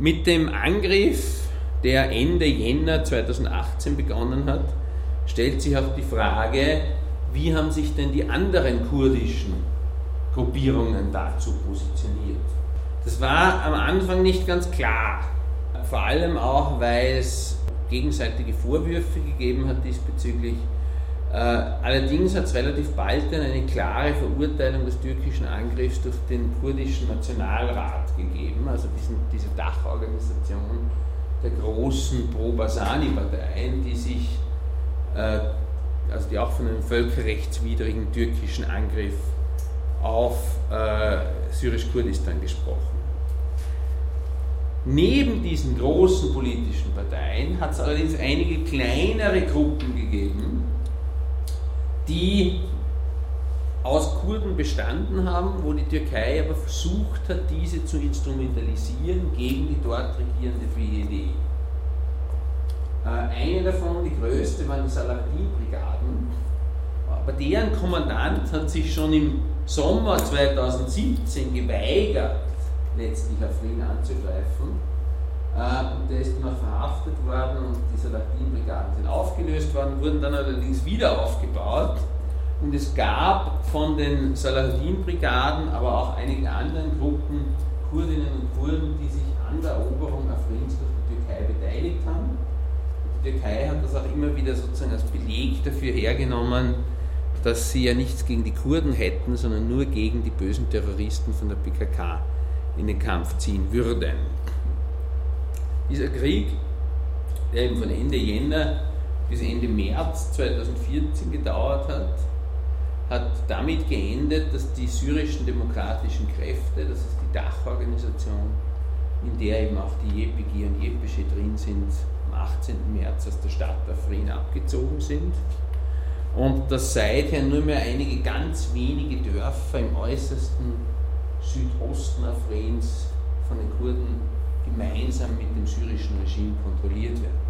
Mit dem Angriff, der Ende Jänner 2018 begonnen hat, stellt sich auch die Frage, wie haben sich denn die anderen kurdischen Gruppierungen dazu positioniert. Das war am Anfang nicht ganz klar, vor allem auch, weil es gegenseitige Vorwürfe gegeben hat diesbezüglich. Äh, allerdings hat es relativ bald dann eine klare Verurteilung des türkischen Angriffs durch den kurdischen Nationalrat gegeben, also diese Dachorganisation der großen Pro-Basani-Parteien, die sich, äh, also die auch von einem völkerrechtswidrigen türkischen Angriff auf äh, syrisch-Kurdistan gesprochen Neben diesen großen politischen Parteien hat es allerdings einige kleinere Gruppen gegeben, die aus Kurden bestanden haben, wo die Türkei aber versucht hat, diese zu instrumentalisieren gegen die dort regierende BED. Äh, eine davon, die größte, waren die Salafi-Brigaden, aber deren Kommandant hat sich schon im Sommer 2017 geweigert, letztlich Afrin anzugreifen. Äh, der ist auch verhaftet worden und diese Latinbrigaden sind aufgelöst worden, wurden dann allerdings wieder aufgebaut. Und es gab von den Saladin-Brigaden, aber auch einigen anderen Gruppen Kurdinnen und Kurden, die sich an der Eroberung Afrins durch die Türkei beteiligt haben. Die Türkei hat das auch immer wieder sozusagen als Beleg dafür hergenommen, dass sie ja nichts gegen die Kurden hätten, sondern nur gegen die bösen Terroristen von der PKK in den Kampf ziehen würden. Dieser Krieg, der eben von Ende Jänner bis Ende März 2014 gedauert hat, hat damit geendet, dass die syrischen demokratischen Kräfte, das ist die Dachorganisation, in der eben auch die JPG und JPG drin sind, am 18. März aus der Stadt Afrin abgezogen sind und dass seither nur mehr einige ganz wenige Dörfer im äußersten Südosten Afrins von den Kurden gemeinsam mit dem syrischen Regime kontrolliert werden.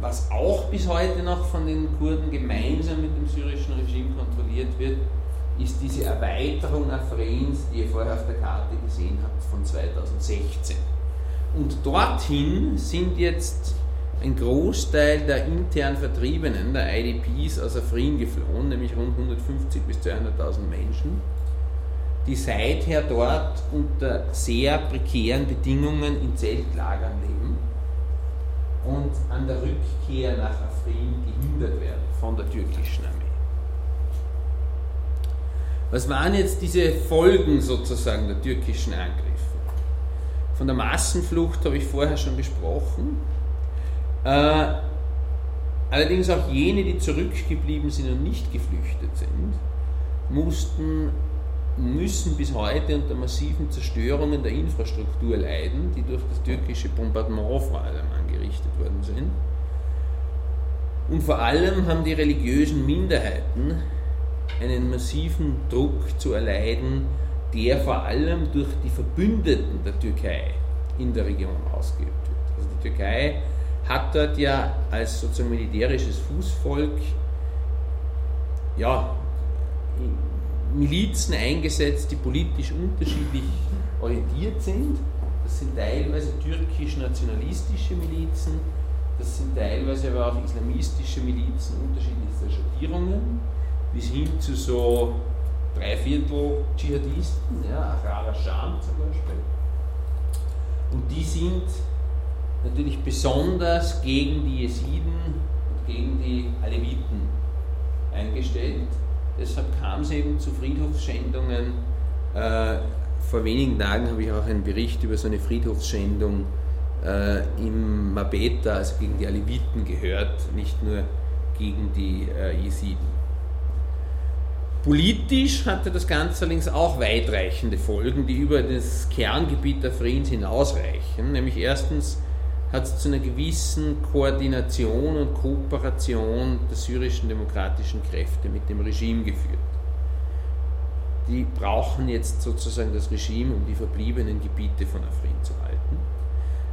Was auch bis heute noch von den Kurden gemeinsam mit dem syrischen Regime kontrolliert wird, ist diese Erweiterung Afrins, die ihr vorher auf der Karte gesehen habt, von 2016. Und dorthin sind jetzt ein Großteil der intern Vertriebenen, der IDPs aus Afrin geflohen, nämlich rund 150 bis 200.000 Menschen die seither dort unter sehr prekären Bedingungen in Zeltlagern leben und an der Rückkehr nach Afrin gehindert werden von der türkischen Armee. Was waren jetzt diese Folgen sozusagen der türkischen Angriffe? Von der Massenflucht habe ich vorher schon gesprochen. Äh, allerdings auch jene, die zurückgeblieben sind und nicht geflüchtet sind, mussten müssen bis heute unter massiven Zerstörungen der Infrastruktur leiden, die durch das türkische Bombardement vor allem angerichtet worden sind. Und vor allem haben die religiösen Minderheiten einen massiven Druck zu erleiden, der vor allem durch die Verbündeten der Türkei in der Region ausgeübt wird. Also die Türkei hat dort ja als sozusagen militärisches Fußvolk ja, Milizen eingesetzt, die politisch unterschiedlich orientiert sind. Das sind teilweise türkisch-nationalistische Milizen, das sind teilweise aber auch islamistische Milizen unterschiedlichster Schattierungen, bis hin zu so Dreiviertel Dschihadisten, ja, Ahrar Sham zum Beispiel. Und die sind natürlich besonders gegen die Jesiden und gegen die Aleviten eingestellt Deshalb eben zu Friedhofsschändungen. Äh, vor wenigen Tagen habe ich auch einen Bericht über so eine Friedhofsschändung äh, im Mabeta, also gegen die Aleviten gehört, nicht nur gegen die äh, Jesiden. Politisch hatte das Ganze allerdings auch weitreichende Folgen, die über das Kerngebiet der Friedens hinausreichen. Nämlich erstens hat es zu einer gewissen Koordination und Kooperation der syrischen demokratischen Kräfte mit dem Regime geführt. Die brauchen jetzt sozusagen das Regime, um die verbliebenen Gebiete von Afrin zu halten.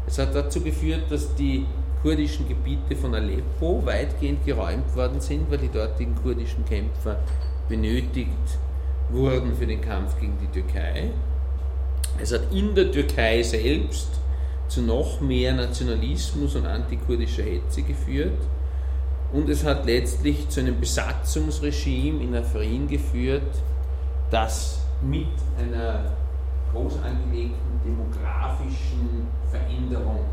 Es hat dazu geführt, dass die kurdischen Gebiete von Aleppo weitgehend geräumt worden sind, weil die dortigen kurdischen Kämpfer benötigt wurden für den Kampf gegen die Türkei. Es hat in der Türkei selbst zu noch mehr Nationalismus und antikurdischer Hetze geführt und es hat letztlich zu einem Besatzungsregime in Afrin geführt, das mit einer groß angelegten demografischen Veränderung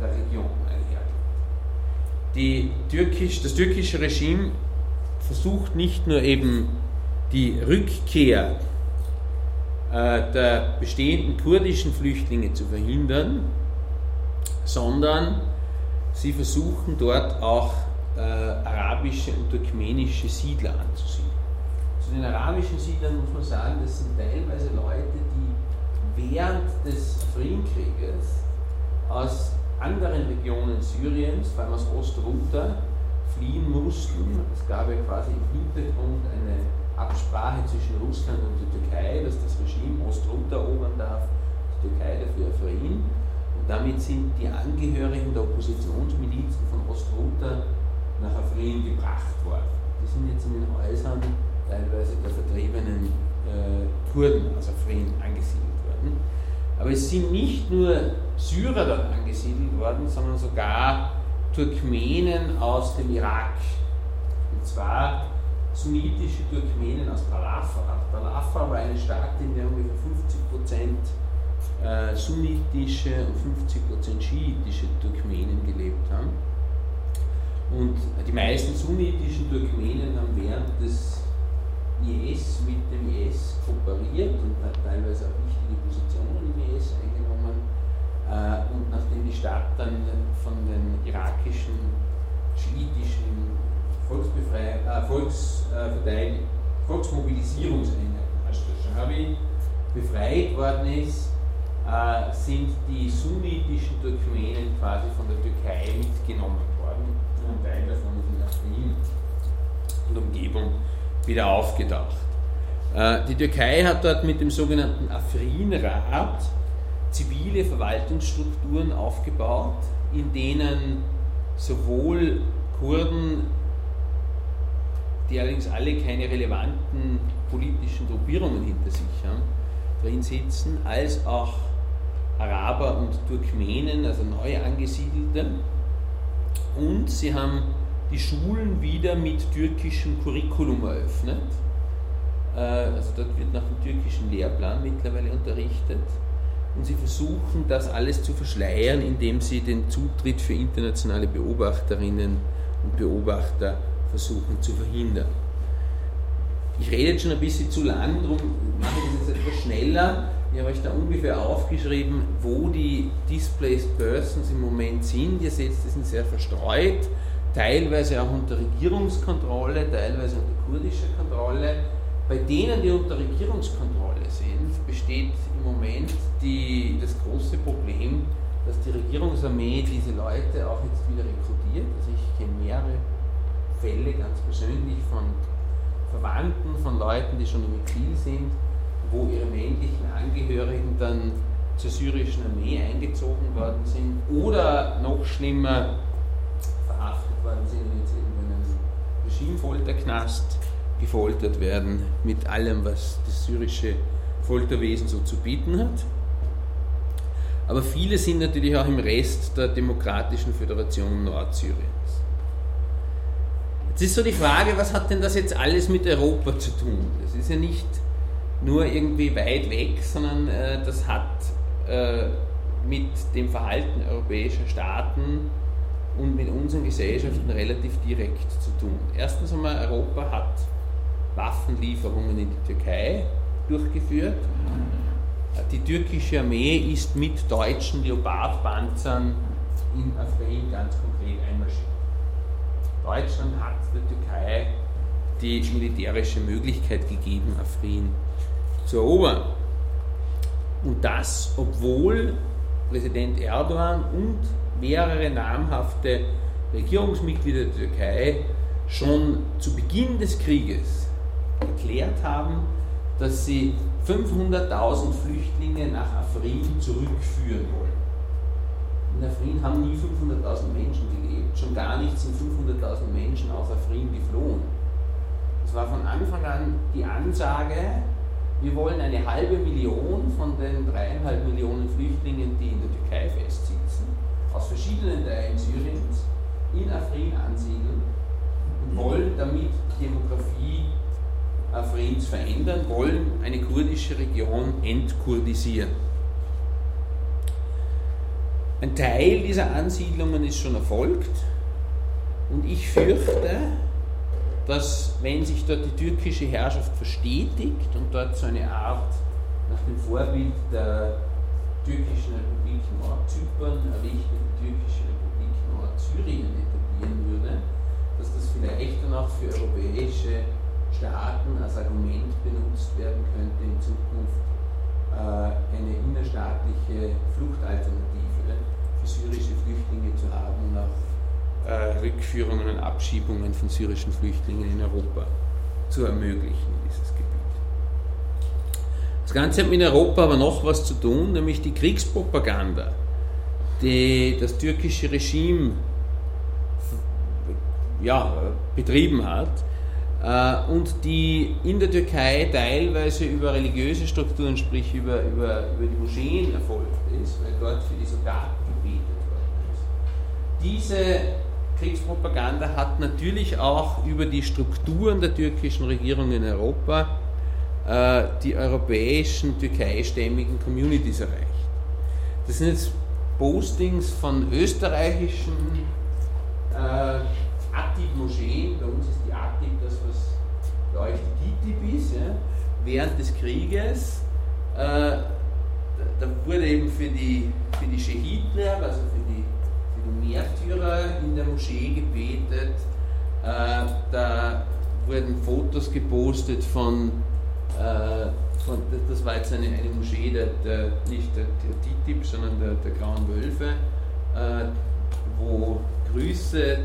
der Region einhergeht. Türkisch, das türkische Regime versucht nicht nur eben die Rückkehr äh, der bestehenden kurdischen Flüchtlinge zu verhindern, sondern sie versuchen dort auch äh, arabische und turkmenische Siedler anzusiedeln. Zu den arabischen Siedlern muss man sagen, das sind teilweise Leute, die während des Friedenskrieges aus anderen Regionen Syriens, vor allem aus Ostruta, fliehen mussten. Es gab ja quasi im Hintergrund eine Absprache zwischen Russland und der Türkei, dass das Regime Ostruta erobern darf, die Türkei dafür Afrin. Und damit sind die Angehörigen der Oppositionsmilizen von Ostruta nach Afrin gebracht worden. Die sind jetzt in den Häusern teilweise der vertriebenen äh, Kurden aus Afrin angesiedelt worden. Aber es sind nicht nur Syrer dort angesiedelt worden, sondern sogar Turkmenen aus dem Irak. Und zwar sunnitische Turkmenen aus Talafa. Talafa war eine Stadt, in der ungefähr 50% äh, sunnitische und 50% schiitische Turkmenen gelebt haben. Und die meisten sunnitischen Turkmenen haben während des IS mit dem IS kooperiert und teilweise auch wichtige Positionen im IS eingenommen. Äh, und nachdem die Stadt dann von den irakischen schiitischen Volksbefrei äh, Volksverteil Volksmobilisierungseinheiten Ashtashabi befreit worden ist, äh, sind die sunnitischen Turkmenen quasi von der Türkei mitgenommen worden. Ein Teil davon ist in Afrin und Umgebung wieder aufgedacht. Äh, die Türkei hat dort mit dem sogenannten Afrin-Rat zivile Verwaltungsstrukturen aufgebaut, in denen sowohl Kurden die allerdings alle keine relevanten politischen Gruppierungen hinter sich haben, drin sitzen, als auch Araber und Turkmenen, also neu angesiedelte. Und sie haben die Schulen wieder mit türkischem Curriculum eröffnet. Äh, also dort wird nach dem türkischen Lehrplan mittlerweile unterrichtet. Und sie versuchen das alles zu verschleiern, indem sie den Zutritt für internationale Beobachterinnen und Beobachter versuchen zu verhindern. Ich rede jetzt schon ein bisschen zu lang, darum mache ich das jetzt etwas schneller. Ich habe euch da ungefähr aufgeschrieben, wo die Displaced Persons im Moment sind. Ihr seht, die sind sehr verstreut, teilweise auch unter Regierungskontrolle, teilweise unter kurdischer Kontrolle. Bei denen, die unter Regierungskontrolle sind, besteht im Moment die, das große Problem, dass die Regierungsarmee diese Leute auch jetzt wieder rekrutiert. Also ich kenne mehrere Fälle ganz persönlich von Verwandten, von Leuten, die schon im Exil sind, wo ihre männlichen Angehörigen dann zur syrischen Armee eingezogen worden sind oder noch schlimmer verhaftet worden sind in einem Regimefolterknast gefoltert werden mit allem, was das syrische Folterwesen so zu bieten hat. Aber viele sind natürlich auch im Rest der Demokratischen Föderation Nordsyrien. Jetzt ist so die Frage, was hat denn das jetzt alles mit Europa zu tun? Das ist ja nicht nur irgendwie weit weg, sondern äh, das hat äh, mit dem Verhalten europäischer Staaten und mit unseren Gesellschaften relativ direkt zu tun. Erstens einmal, Europa hat Waffenlieferungen in die Türkei durchgeführt. Die türkische Armee ist mit deutschen Leopardpanzern in Afrin ganz konkret einmarschiert. Deutschland hat der Türkei die militärische Möglichkeit gegeben, Afrin zu erobern. Und das, obwohl Präsident Erdogan und mehrere namhafte Regierungsmitglieder der Türkei schon zu Beginn des Krieges erklärt haben, dass sie 500.000 Flüchtlinge nach Afrin zurückführen wollen. In Afrin haben nie 500.000 Menschen gelebt, schon gar nicht sind 500.000 Menschen aus Afrin geflohen. Es war von Anfang an die Ansage, wir wollen eine halbe Million von den dreieinhalb Millionen Flüchtlingen, die in der Türkei festsitzen, aus verschiedenen Teilen Syriens in Afrin ansiedeln und wollen damit Demografie Afrins verändern, wollen eine kurdische Region entkurdisieren. Ein Teil dieser Ansiedlungen ist schon erfolgt und ich fürchte, dass wenn sich dort die türkische Herrschaft verstetigt und dort so eine Art nach dem Vorbild der türkischen Republik Nordzypern errichtete türkische Republik Nordsyrien etablieren würde, dass das vielleicht dann auch für europäische Staaten als Argument benutzt werden könnte, in Zukunft äh, eine innerstaatliche Fluchtalternative für syrische Flüchtlinge zu haben und auch äh, Rückführungen und Abschiebungen von syrischen Flüchtlingen in Europa zu ermöglichen, dieses Gebiet. Das Ganze hat mit Europa aber noch was zu tun, nämlich die Kriegspropaganda, die das türkische Regime ja, betrieben hat und die in der Türkei teilweise über religiöse Strukturen, sprich über, über, über die Moscheen erfolgt ist, weil dort für die Soldaten gebetet worden ist. Diese Kriegspropaganda hat natürlich auch über die Strukturen der türkischen Regierung in Europa äh, die europäischen türkeistämmigen Communities erreicht. Das sind jetzt Postings von österreichischen äh, Atib-Moscheen, bei uns ist die Atib das, was euch die DITIB ist, ja? während des Krieges. Äh, da wurde eben für die, für die Schehidler, also für die Märtyrer in der Moschee gebetet. Äh, da wurden Fotos gepostet von, äh, von das war jetzt eine, eine Moschee, der, der, nicht der, der TTIP, sondern der, der Grauen Wölfe, äh, wo Grüße,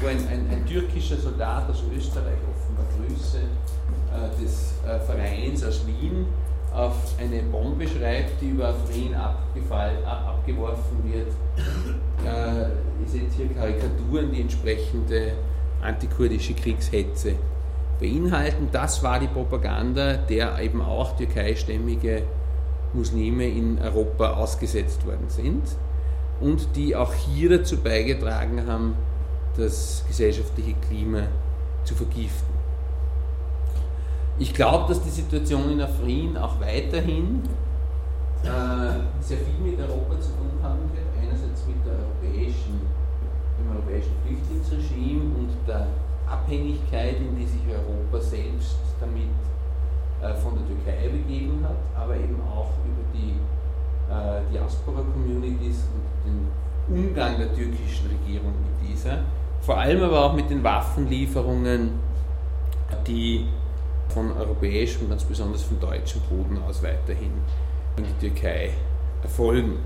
wo ein, ein, ein, türkischer Soldat aus Österreich offenbar Grüße äh, des äh, Vereins aus Wien auf eine Bombe schreibt, die über Afrin abgefallen, ab, abgeworfen wird, äh, ist jetzt hier Karikaturen, die entsprechende antikurdische Kriegshetze beinhalten. Das war die Propaganda, der eben auch türkeistämmige Muslime in Europa ausgesetzt worden sind und die auch hier dazu beigetragen haben, das gesellschaftliche Klima zu vergiften. Ich glaube, dass die Situation in Afrin auch weiterhin äh, sehr viel mit Europa zu tun haben wird. Einerseits mit der europäischen, dem europäischen Flüchtlingsregime und der Abhängigkeit, in die sich Europa selbst damit äh, von der Türkei begeben hat, aber eben auch über die äh, Diaspora-Communities und den Umgang der türkischen Regierung mit dieser. Vor allem aber auch mit den Waffenlieferungen, die von europäischem, ganz besonders von deutschem Boden aus weiterhin in die Türkei erfolgen.